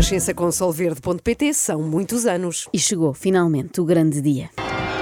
Renascença com solverde.pt são muitos anos. E chegou, finalmente, o grande dia.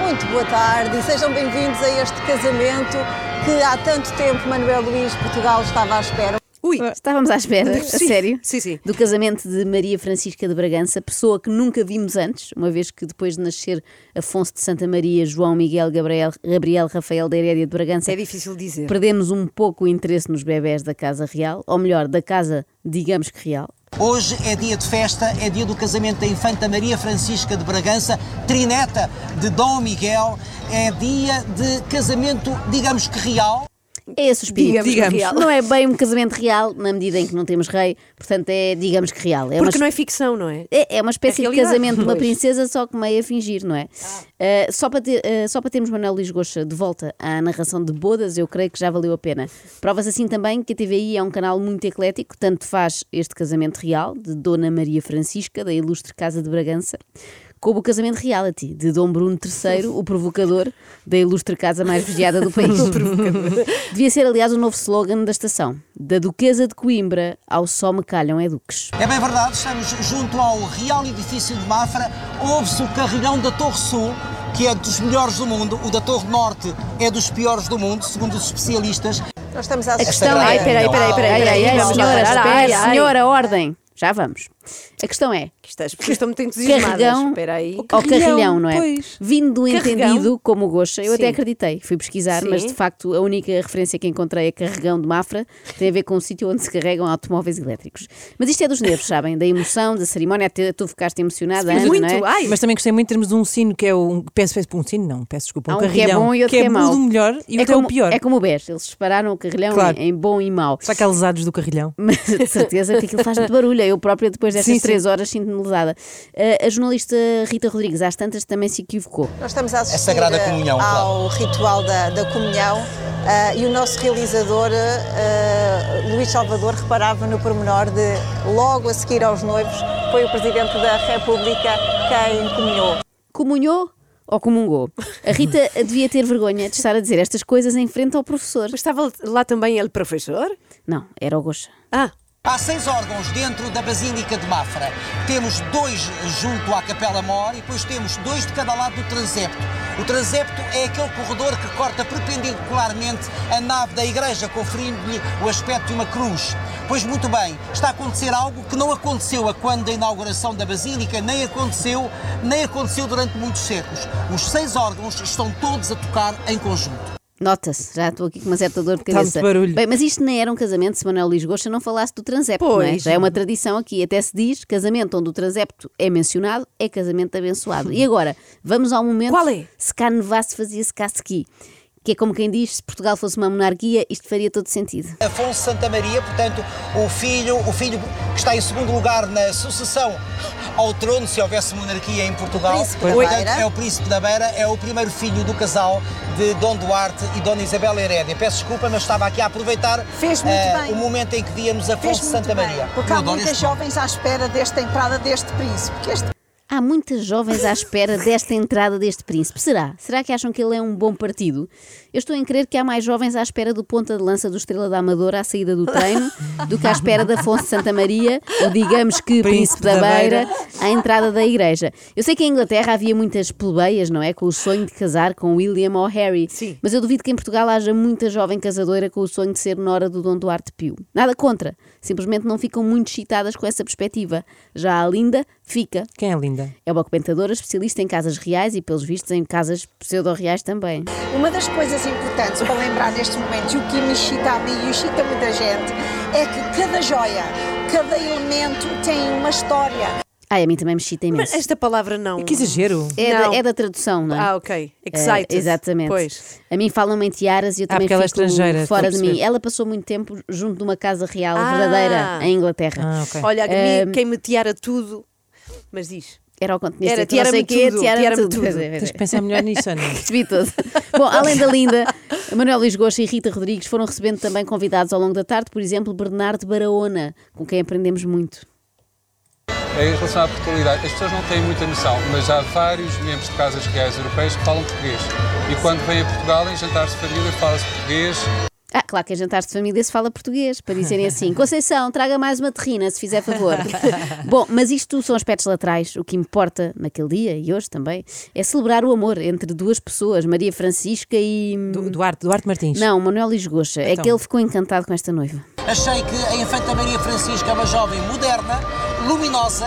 Muito boa tarde e sejam bem-vindos a este casamento que há tanto tempo Manuel Luís Portugal estava à espera. Ui, Estávamos à espera, a sério, sim, sim. do casamento de Maria Francisca de Bragança, pessoa que nunca vimos antes, uma vez que depois de nascer Afonso de Santa Maria, João Miguel Gabriel, Gabriel Rafael da Herédia de Bragança, é difícil dizer. perdemos um pouco o interesse nos bebés da Casa Real, ou melhor, da Casa, digamos que real. Hoje é dia de festa, é dia do casamento da Infanta Maria Francisca de Bragança, trineta de Dom Miguel, é dia de casamento, digamos que real. É esse o espírito. Digamos real. Não é bem um casamento real, na medida em que não temos rei, portanto é, digamos que real. É uma Porque não é ficção, não é? É, é uma espécie É de casamento de uma princesa, só que meio a fingir, não é? Uh, só, para ter, uh, só para termos Manuel Luís Goxa de volta à narração de bodas, eu creio que já valeu a pena. Provas assim também que a TVI é um canal muito eclético, tanto faz este casamento real, de Dona Maria Francisca, da ilustre Casa de Bragança, como o casamento reality, de Dom Bruno III, o provocador, da ilustre casa mais vigiada do país. Devia ser, aliás, o novo slogan da estação. Da Duquesa de Coimbra ao Só Me Calham é Duques. É bem verdade, estamos junto ao Real Edifício de Mafra, ouve-se o carrilhão da Torre Sul, que é dos melhores do mundo, o da Torre Norte é dos piores do mundo, segundo os especialistas. Nós estamos à A questão espera. é. Ai, peraí, peraí, peraí, vamos lá senhora, Ai, ai. senhora, ordem. Já vamos. A questão é. Que As pessoas estão muito entusiasmadas. Carregão Espera aí. ao carrilhão, não é? pois. Vindo do Carregão? entendido como o Goxa, eu até Sim. acreditei. Fui pesquisar, Sim. mas de facto a única referência que encontrei a Carregão de Mafra tem a ver com um sítio onde se carregam automóveis elétricos. Mas isto é dos nervos, sabem? Da emoção, da cerimónia. Até tu ficaste emocionada, Ana, Muito, não é? ai. Mas também gostei muito em termos de um sino que é um. Peço, peço um sino, não, peço desculpa. Um um que é carrilhão. bom e outro que é mau. o melhor e é outro é como, o pior. É como o BES, eles separaram o carrilhão Claro. em, em bom e mau. Será que há lesados do carrilhão? Mas de certeza que aquilo faz muito barulho. Eu própria, depois destas Sim, sim. três horas, sinto-me lesada. Uh, a jornalista Rita Rodrigues, às tantas, também se equivocou. Nós estamos a assistir Sagrada eh, Comunhão, ao ritual da, da comunhão eh, e o nosso realizador, eh, Luís Salvador, reparava no pormenor de, logo a seguir aos noivos, foi o Presidente da República quem comunhou. Comunhou ou comungou? A Rita devia ter vergonha de estar a dizer estas coisas em frente ao professor. Mas estava lá também ele, professor? Não, era o Goxa. Ah, Há seis órgãos dentro da Basílica de Mafra. Temos dois junto à Capela Mor e depois temos dois de cada lado do transepto. O transepto é aquele corredor que corta perpendicularmente a nave da igreja, conferindo-lhe o aspecto de uma cruz. Pois muito bem, está a acontecer algo que não aconteceu a quando da inauguração da Basílica, nem aconteceu, nem aconteceu durante muitos séculos. Os seis órgãos estão todos a tocar em conjunto. Nota-se, já estou aqui com uma certa dor de Está cabeça. barulho. Bem, mas isto nem era um casamento se Manuel Luís Goxa não falasse do transepto, não é? Pois. Já é uma tradição aqui. Até se diz, casamento onde o transepto é mencionado, é casamento abençoado. E agora, vamos ao momento... Qual é? Se cá nevasse, fazia-se casqui. Que é como quem diz, se Portugal fosse uma monarquia, isto faria todo sentido. Afonso Santa Maria, portanto, o filho, o filho que está em segundo lugar na sucessão ao trono, se houvesse monarquia em Portugal. Príncipe da Portanto, Beira. É o príncipe da Beira, é o primeiro filho do casal de Dom Duarte e Dona Isabel Herédia. Peço desculpa, mas estava aqui a aproveitar Fez muito bem. o momento em que víamos Fez Afonso muito Santa bem, Maria. porque Eu há muitas jovens à espera desta entrada deste príncipe. Há muitas jovens à espera desta entrada deste príncipe. Será? Será que acham que ele é um bom partido? Eu estou em crer que há mais jovens à espera do ponta de lança do Estrela da Amadora à saída do treino do que à espera da Afonso de Santa Maria, ou digamos que Príncipe da Beira, à entrada da igreja. Eu sei que em Inglaterra havia muitas plebeias, não é? Com o sonho de casar com William ou Harry. Sim. Mas eu duvido que em Portugal haja muita jovem casadora com o sonho de ser nora do Dom Duarte Pio. Nada contra. Simplesmente não ficam muito excitadas com essa perspectiva. Já a Linda fica. Quem é linda? É uma comentadora especialista em casas reais e, pelos vistos, em casas pseudo-reais também. Uma das coisas importantes para lembrar neste momento, e o que me excita a mim e excita muita gente, é que cada joia, cada elemento tem uma história. Ai, a mim também me excita imenso. mas esta palavra não. Que exagero. É, da, Não. é da tradução, não é? Ah, ok. É, Excited. exatamente. Pois. A mim falam-me em tiaras e eu Ah, também porque ela é fico estrangeira, fora estou de mim. perceber. Ela passou muito tempo junto de uma casa real Ah. verdadeira em Inglaterra. Ah, ok. Olha, a mim, Ehm, quem me tiara tudo. Mas diz. Era o continente. Era não sei quê, tudo, tiara-me tudo. tudo. É, Tens é. que pensar melhor nisso, Ana. Percebi tudo. Bom, além da linda, Manuel Luís Goxa e Rita Rodrigues foram recebendo também convidados ao longo da tarde, por exemplo, Bernardo Baraona, com quem aprendemos muito. Em relação à portugalidade, as pessoas não têm muita noção, mas há vários membros de casas reais europeias que falam português. E quando vêm a Portugal, em jantares de família, fala-se português. Ah, claro que em jantares de família se fala português, para dizerem assim: Conceição, traga mais uma terrina, se fizer favor. Bom, mas isto são aspectos laterais. O que importa naquele dia e hoje também é celebrar o amor entre duas pessoas, Maria Francisca e. Du- Duarte, Duarte Martins. Não, Manuel Lisgocha. É Então. que ele ficou encantado com esta noiva. Achei que a Infanta Maria Francisca é uma jovem moderna, luminosa,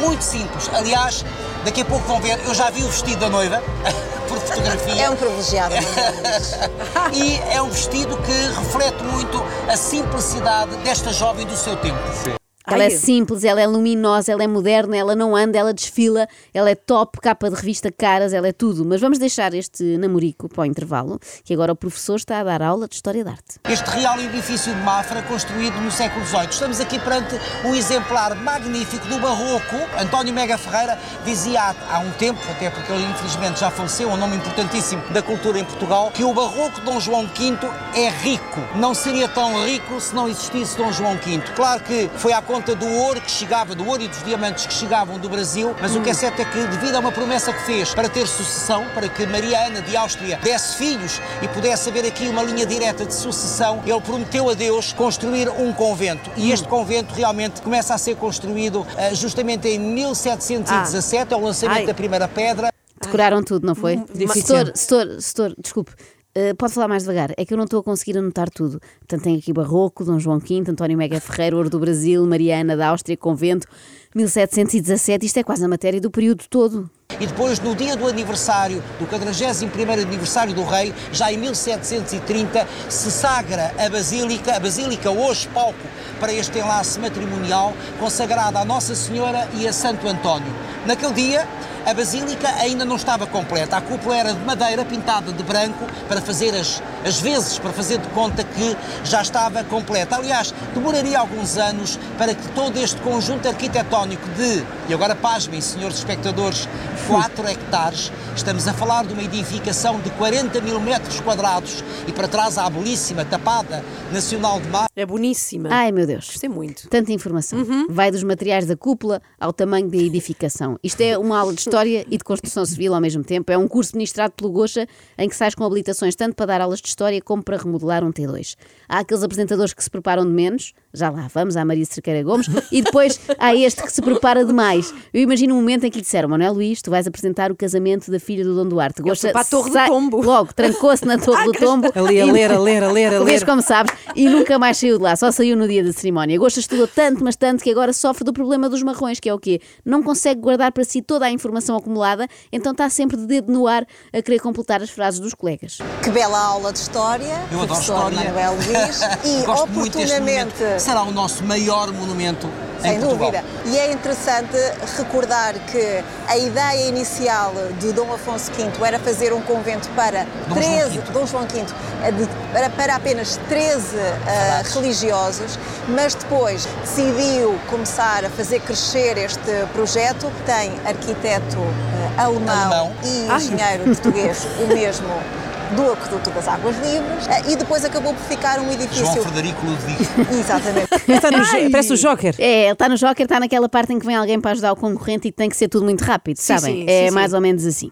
muito simples. Aliás, daqui a pouco vão ver, eu já vi o vestido da noiva, por fotografia. É um privilegiado. E é um vestido que reflete muito a simplicidade desta jovem do seu tempo. Ela Ai, é simples, ela é luminosa, ela é moderna, ela não anda, ela desfila, ela é top, capa de revista caras, ela é tudo. Mas vamos deixar este namorico para o intervalo, que agora o professor está a dar aula de História da Arte. Este real edifício de Mafra, construído no século XVIII. Estamos aqui perante um exemplar magnífico do barroco. António Mega Ferreira dizia há, há um tempo, até porque ele infelizmente já faleceu, um nome importantíssimo da cultura em Portugal, que o barroco de Dom João V é rico. Não seria tão rico se não existisse Dom João V. Claro que foi à conta do ouro que chegava, do ouro e dos diamantes que chegavam do Brasil, mas o que é certo é que, devido a uma promessa que fez para ter sucessão, para que Maria Ana de Áustria desse filhos e pudesse haver aqui uma linha direta de sucessão, ele prometeu a Deus construir um convento. E este convento realmente começa a ser construído eh, justamente em 1717, é o lançamento Ai. da primeira pedra. Decoraram tudo, não foi? Difícil. Setor, setor, setor, desculpe. Eh, pode falar mais devagar, é que eu não estou a conseguir anotar tudo. Portanto, tem aqui Barroco, Dom João V, António Mega Ferreira, Ouro do Brasil, Mariana da Áustria, Convento, 1717. Isto é quase a matéria do período todo. E depois, no dia do aniversário, do 41º aniversário do rei, já em 1730, se sagra a Basílica, a Basílica hoje palco para este enlace matrimonial, consagrada a Nossa Senhora e a Santo António. Naquele dia, a Basílica ainda não estava completa. A cúpula era de madeira pintada de branco para fazer as, as vezes, para fazer de conta que já estava completa. Aliás, demoraria alguns anos para que todo este conjunto arquitetónico de, e agora pasmem, senhores espectadores, 4 hectares, estamos a falar de uma edificação de 40 mil metros quadrados e para trás há a belíssima Tapada Nacional de Mar. É boníssima. Ai meu Deus. Gostei muito. Tanta informação. Vai dos materiais da cúpula ao tamanho da edificação. Isto é uma aula de História e de Construção Civil ao mesmo tempo. É um curso ministrado pelo Gocha em que sais com habilitações tanto para dar aulas de História como para remodelar um T2. Há aqueles apresentadores que se preparam de menos, já lá vamos, à Maria Cerqueira Gomes, e depois há este que se prepara demais. Eu imagino um momento em que lhe disseram, Manuel Luís, tu vais apresentar o casamento da filha do Dom Duarte. foi para a Torre do Tombo. Logo, trancou-se na Torre do Tombo. Ali a ler, a ler, a ler, a Vês ler. como sabes, e nunca mais saiu de lá, só saiu no dia da cerimónia. Gosta estudou tanto, mas tanto, que agora sofre do problema dos marrões, que é o quê? Não consegue guardar para si toda a informação acumulada, então está sempre de dedo no ar a querer completar as frases dos colegas. Que bela aula de história, Eu adoro história. Manuel Luís, e Gosto muito deste oportunamente. Será o nosso maior monumento Sem dúvida. E é interessante recordar que a ideia inicial de Dom Afonso V era fazer um convento para Dom João 13, V. Dom João V, eh, para, para apenas 13 ah, religiosos, mas depois decidiu começar a fazer crescer este projeto. Tem arquiteto eh, alemão, Alemão. e Ai. engenheiro português, o mesmo do Aqueduto das Águas Livres, eh, e depois acabou por ficar um João edifício. Frederico Ludwig. Exatamente. Está no parece o Joker. É, ele está no Joker, está naquela parte em que vem alguém para ajudar o concorrente e tem que ser tudo muito rápido, Sim, sabem? sim, é sim, mais sim. ou menos assim.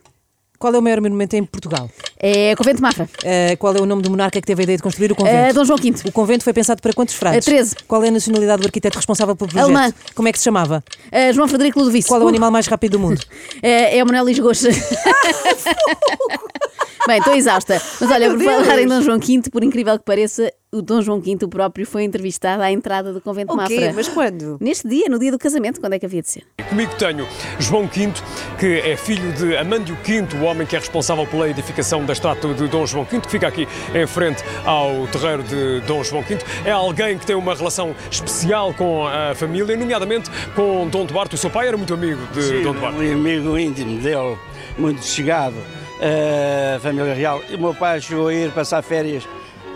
Qual é o maior monumento em Portugal? É Convento de Mafra, Eh, qual é o nome do monarca que teve a ideia de construir o convento? É Dom João V. O convento foi pensado para quantos frades? Eh, 13. Qual é a nacionalidade do arquiteto responsável pelo projeto? Alemã. Como é que se chamava? É João Frederico Ludovico. Qual é o animal mais rápido do mundo? É, o Manuel Lisgocha. Bem, estou exausta. Mas olha, por meu falar em. Dom João V, por incrível que pareça, o Dom João V próprio foi entrevistado à entrada do convento de O quê? Mafra. Mas quando? Neste dia, no dia do casamento, quando é que havia de ser? Comigo tenho João V, que é filho de Amândio V, o homem que é responsável pela edificação da estátua de Dom João V, que fica aqui em frente ao terreiro de Dom João V. É alguém que tem uma relação especial com a família, nomeadamente com Dom Duarte. O seu pai era muito amigo de Sim, Dom Duarte. um amigo íntimo dele, muito chegado à família real. E o meu pai chegou a ir passar férias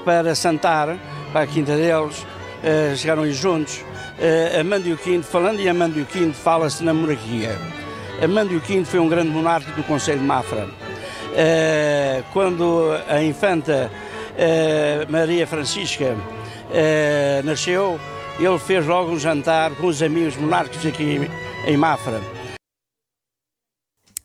para Santar, para a quinta deles, eh, chegaram aí juntos. Uh, Amândio V, falando em Amândio V, fala-se na monarquia. Amândio V foi um grande monarca do Conselho de Mafra. Eh, quando a infanta eh, Maria Francisca eh, nasceu, ele fez logo um jantar com os amigos monarcas aqui em Mafra.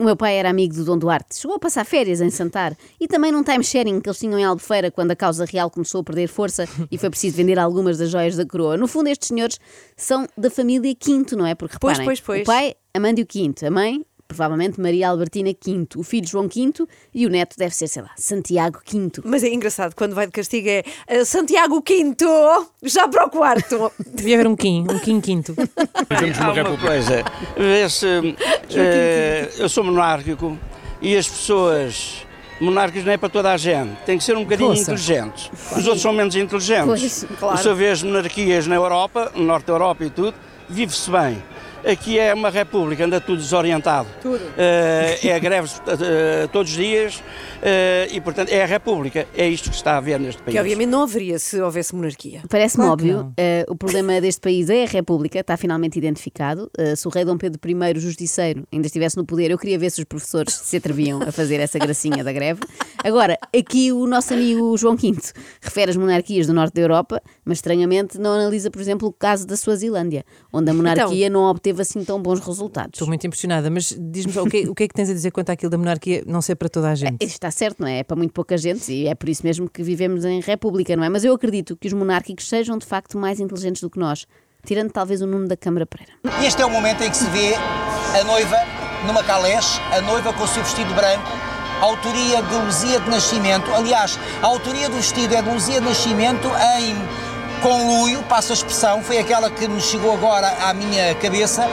O meu pai era amigo do Dom Duarte, chegou a passar férias em Santar e também num time-sharing que eles tinham em Albufeira quando a causa real começou a perder força e foi preciso vender algumas das joias da coroa. No fundo, estes senhores são da família Quinto, não é? Porque Pois, reparem, pois, pois. o pai, Amândio Quinto, a mãe, provavelmente Maria Albertina Quinto, o filho João Quinto e o neto deve ser, sei lá, Santiago Quinto. Mas é engraçado, quando vai de castigo é eh, Santiago Quinto, já para o quarto. Devia haver um Kim, um Kim quinto. Numa uma república. coisa, vê-se, eh, eu sou monárquico e as pessoas monárquicas não é para toda a gente, tem que ser um bocadinho Poça. inteligentes. Os outros são menos inteligentes. Pois, claro. Você vê as monarquias na Europa, no norte da Europa e tudo, vive-se bem. Aqui é uma república, anda tudo desorientado. Eh, é greves eh, todos os dias eh, e, portanto, é a república. É isto que está a ver neste país. Que obviamente não haveria se houvesse monarquia. Parece-me Claro óbvio, o problema deste país é a República, está finalmente identificado. Se o rei Dom Pedro I, justiceiro, ainda estivesse no poder, eu queria ver se os professores se atreviam a fazer essa gracinha da greve. Agora, aqui o nosso amigo João V refere as monarquias do norte da Europa, mas estranhamente não analisa, por exemplo, o caso da Suazilândia, onde a monarquia não obteve assim tão bons resultados. Estou muito impressionada, mas diz-me o que, o que é que tens a dizer quanto àquilo da monarquia não ser para toda a gente? Isto está certo, não é? É para muito pouca gente e é por isso mesmo que vivemos em república, não é? Mas eu acredito que os monárquicos sejam de facto mais inteligentes do que nós, tirando talvez o Nuno da Câmara Pereira. Este é o momento em que se vê a noiva numa caleche, a noiva com o seu vestido branco, a autoria de Luzia de Nascimento. Aliás, a autoria do vestido é de Luzia de Nascimento em conluio, passo a expressão, foi aquela que me chegou agora à minha cabeça.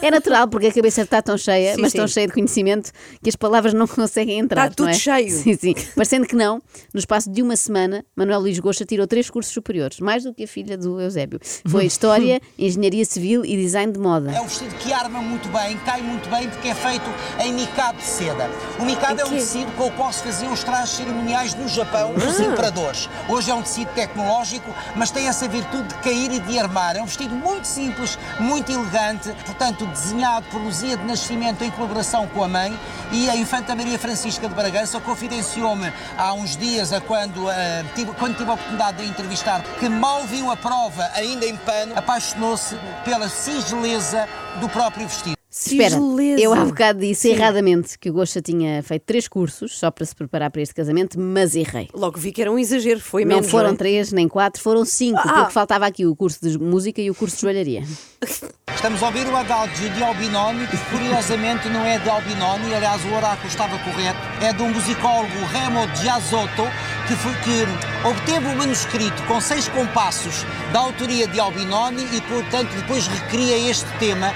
É natural, porque a cabeça está tão cheia, Sim, mas tão sim. cheia de conhecimento, que as palavras não conseguem entrar. Está tudo não é? cheio. Sim, sim. Parecendo que não, no espaço de uma semana, Manuel Luís Goxa tirou três cursos superiores, mais do que a filha do Eusébio. Foi História, Engenharia Civil e Design de Moda. É um vestido que arma muito bem, cai muito bem, porque é feito em micado de seda. O micado é um tecido com o qual se faziam os trajes cerimoniais no Japão dos imperadores. Hoje é um tecido tecnológico, mas tem essa virtude de cair e de armar. É um vestido muito simples, muito elegante, portanto, desenhado por Luzia de Nascimento em colaboração com a mãe e a Infanta Maria Francisca de Bragança confidenciou-me há uns dias, quando, ah, tive, quando tive a oportunidade de a entrevistar, que mal viu a prova ainda em pano, apaixonou-se pela singeleza do próprio vestido. Espera, Sigeleza. eu há bocado disse erradamente que o Goxa tinha feito três cursos só para se preparar para este casamento, mas errei. Logo vi que era um exagero, foi Não menos. foram é? três nem quatro, foram cinco, Ah. porque faltava aqui o curso de música e o curso de joalharia. Estamos a ouvir o adagio de Albinoni, que curiosamente não é de Albinoni, aliás o oráculo estava correto, é de um musicólogo Remo Giazzotto, que, foi, que obteve o manuscrito com seis compassos da autoria de Albinoni e, portanto, depois recria este tema.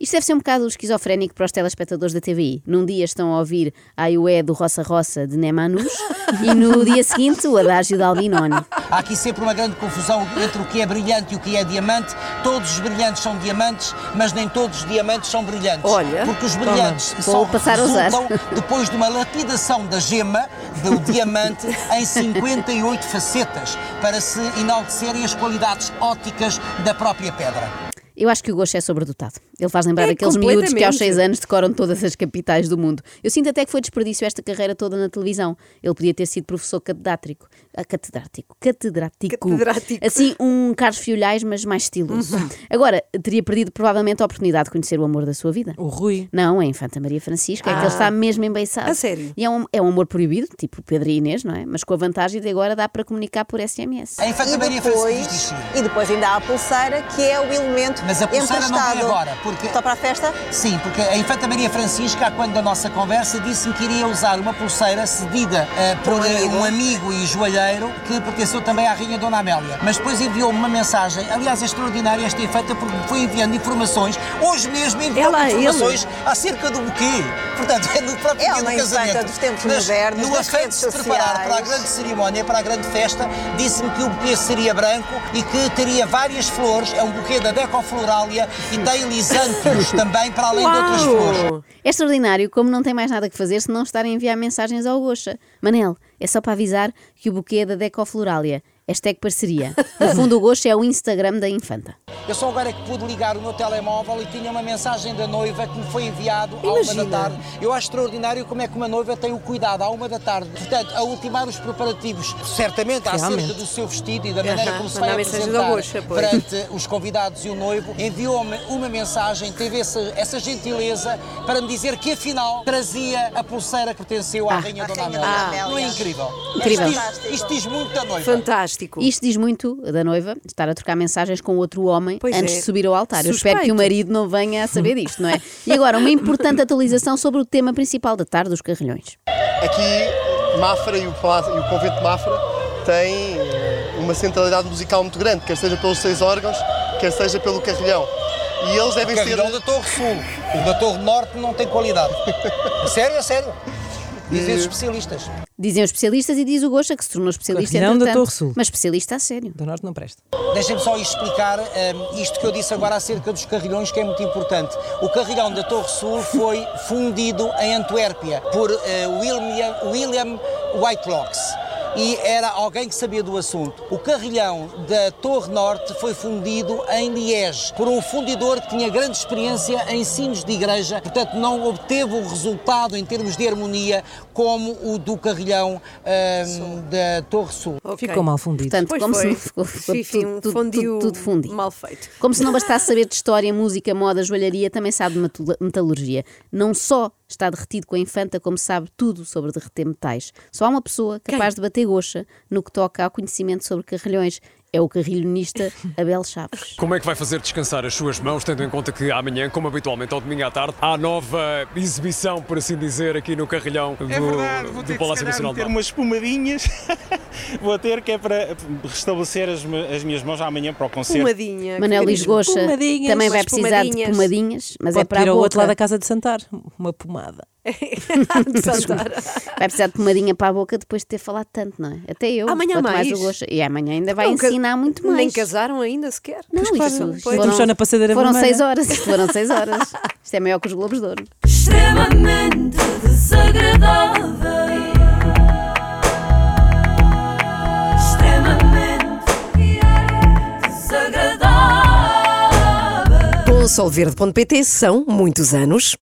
Isto deve ser um bocado esquizofrénico para os telespectadores da TVI. Num dia estão a ouvir a Ué do Roça Roça de Nemanus e no dia seguinte o adágio de Albinoni. Há aqui sempre uma grande confusão entre o que é brilhante e o que é diamante. Todos os brilhantes são diamantes, mas nem todos os diamantes são brilhantes. Olha, Porque os brilhantes só passar a usar. depois de uma lapidação da gema do diamante em 58 facetas para se enaltecerem as qualidades ópticas da própria pedra. Eu acho que o Gosto é sobredotado. Ele faz lembrar É, aqueles miúdos que aos seis anos decoram todas as capitais do mundo. Eu sinto até que foi desperdício esta carreira toda na televisão. Ele podia ter sido professor catedrático. Ah, catedrático. Catedrático. Catedrático. Assim, um Carlos Fiolhais, mas mais estiloso. Agora, teria perdido provavelmente a oportunidade de conhecer o amor da sua vida. O Rui. Não, é a Infanta Maria Francisca, é que Ah. ele está mesmo embeiçado. A sério? E é um, é um amor proibido, tipo Pedro e Inês, não é? Mas com a vantagem de agora dá para comunicar por SMS. A Infanta E Maria depois, Francisca e depois ainda há a pulseira, que é o elemento Mas a pulseira não vem agora, porque- Só para a festa? Sim, porque a Infanta Maria Francisca, quando da nossa conversa, disse-me que iria usar uma pulseira cedida eh, por Um eh, amigo. um amigo e joalheiro que pertenceu também à Rainha Dona Amélia. Mas depois enviou-me uma mensagem, aliás, é extraordinária esta Infanta, porque me foi enviando informações, hoje mesmo enviou Ela, informações acerca do buquê. Portanto, é no próprio É dia do casamento. infanta dos tempos Mas modernos, No das afeto de redes se preparar para a grande cerimónia, para a grande festa, disse-me que o buquê seria branco e que teria várias flores, é um buquê da Decofloralia e tem lisântios também, para além de outras flores. É extraordinário como não tem mais nada que fazer se não estar a enviar mensagens ao Goxa. Manel, é só para avisar que o buquê é da Decofloralia. Hashtag parceria. No fundo, o gosto é o Instagram da infanta. Eu só agora é que pude ligar o meu telemóvel e tinha uma mensagem da noiva que me foi enviado à uma da tarde. Eu acho extraordinário como é que uma noiva tem o cuidado à uma da tarde, portanto, a ultimar os preparativos, certamente acerca Realmente. do seu vestido e da maneira Aham, como se vai a mensagem da apresentar pois. perante os convidados e o noivo, enviou-me uma mensagem, teve essa, essa gentileza para me dizer que afinal trazia a pulseira que pertenceu à Ah. Rainha À Dona Rainha Amélia. Não é incrível? Incrível. Isto diz, isto diz muito da noiva. Fantástico. Isto diz muito da noiva estar a trocar mensagens com outro homem Pois antes é. de subir ao altar. Eu espero que Suspeito. o marido não venha a saber disto, não é? E agora, uma importante atualização sobre o tema principal da tarde dos carrilhões. Aqui, Mafra e o, Palácio- e o Convento de Mafra têm eh, uma centralidade musical muito grande, quer seja pelos seis órgãos, quer seja pelo carrilhão. E eles devem O ser. carrilhão da Torre Sul. O da Torre Norte não tem qualidade. A sério, a sério. Dizem os especialistas. Dizem os especialistas e diz o Gosta que se tornou especialista Carrilhão da. Torre Sul. Mas especialista a sério. Do norte não presta. Deixem-me só explicar hum, isto que eu disse agora acerca dos carrilhões, que é muito importante. O carrilhão da Torre Sul foi fundido em Antuérpia por eh, William, William Whitelocks. E era alguém que sabia do assunto. O carrilhão da Torre Norte foi fundido em Liege por um fundidor que tinha grande experiência em sinos de igreja, portanto não obteve o resultado em termos de harmonia como o do carrilhão hum, da Torre Sul. Ok. Ficou mal fundido. Portanto, Pois como se foi. não ficou, ficou Fifi, tudo, fundiu tudo, tudo fundido. mal feito. Como se não bastasse saber de história, música, moda, joalharia, também sabe de metal- metalurgia. Não só está derretido com a infanta, como sabe tudo sobre derreter metais. Só há uma pessoa capaz de bater goxa no que toca ao conhecimento sobre carrilhões. É o carrilhonista Abel Chaves. Como é que vai fazer descansar as suas mãos, tendo em conta que amanhã, como habitualmente ao domingo à tarde, há nova exibição, por assim dizer, aqui no carrilhão do, É verdade, vou ter do que Palácio calhar Nacional meter Mafra. umas espumadinhas. vou ter que é para restabelecer as, as minhas mãos amanhã para o concerto. Pomadinha. Manel Pomadinhas. também vai precisar de pomadinhas. mas é Pode para a ir ao boca. outro lado da casa de Santar. Uma pomada. Vai precisar de pomadinha para a boca depois de ter falado tanto, não é? Até eu. Amanhã mais. o Goxa. E amanhã ainda vai Não, ensinar muito mais. Nem casaram ainda sequer. Não, Pois claro, isso. Estamos só na passadeira foram vermelha. seis horas. Isto foram seis horas. Isto é maior que os Globos de Ouro. extremamente desagradável. Extremamente desagradável. Com solverde.pt são muitos anos.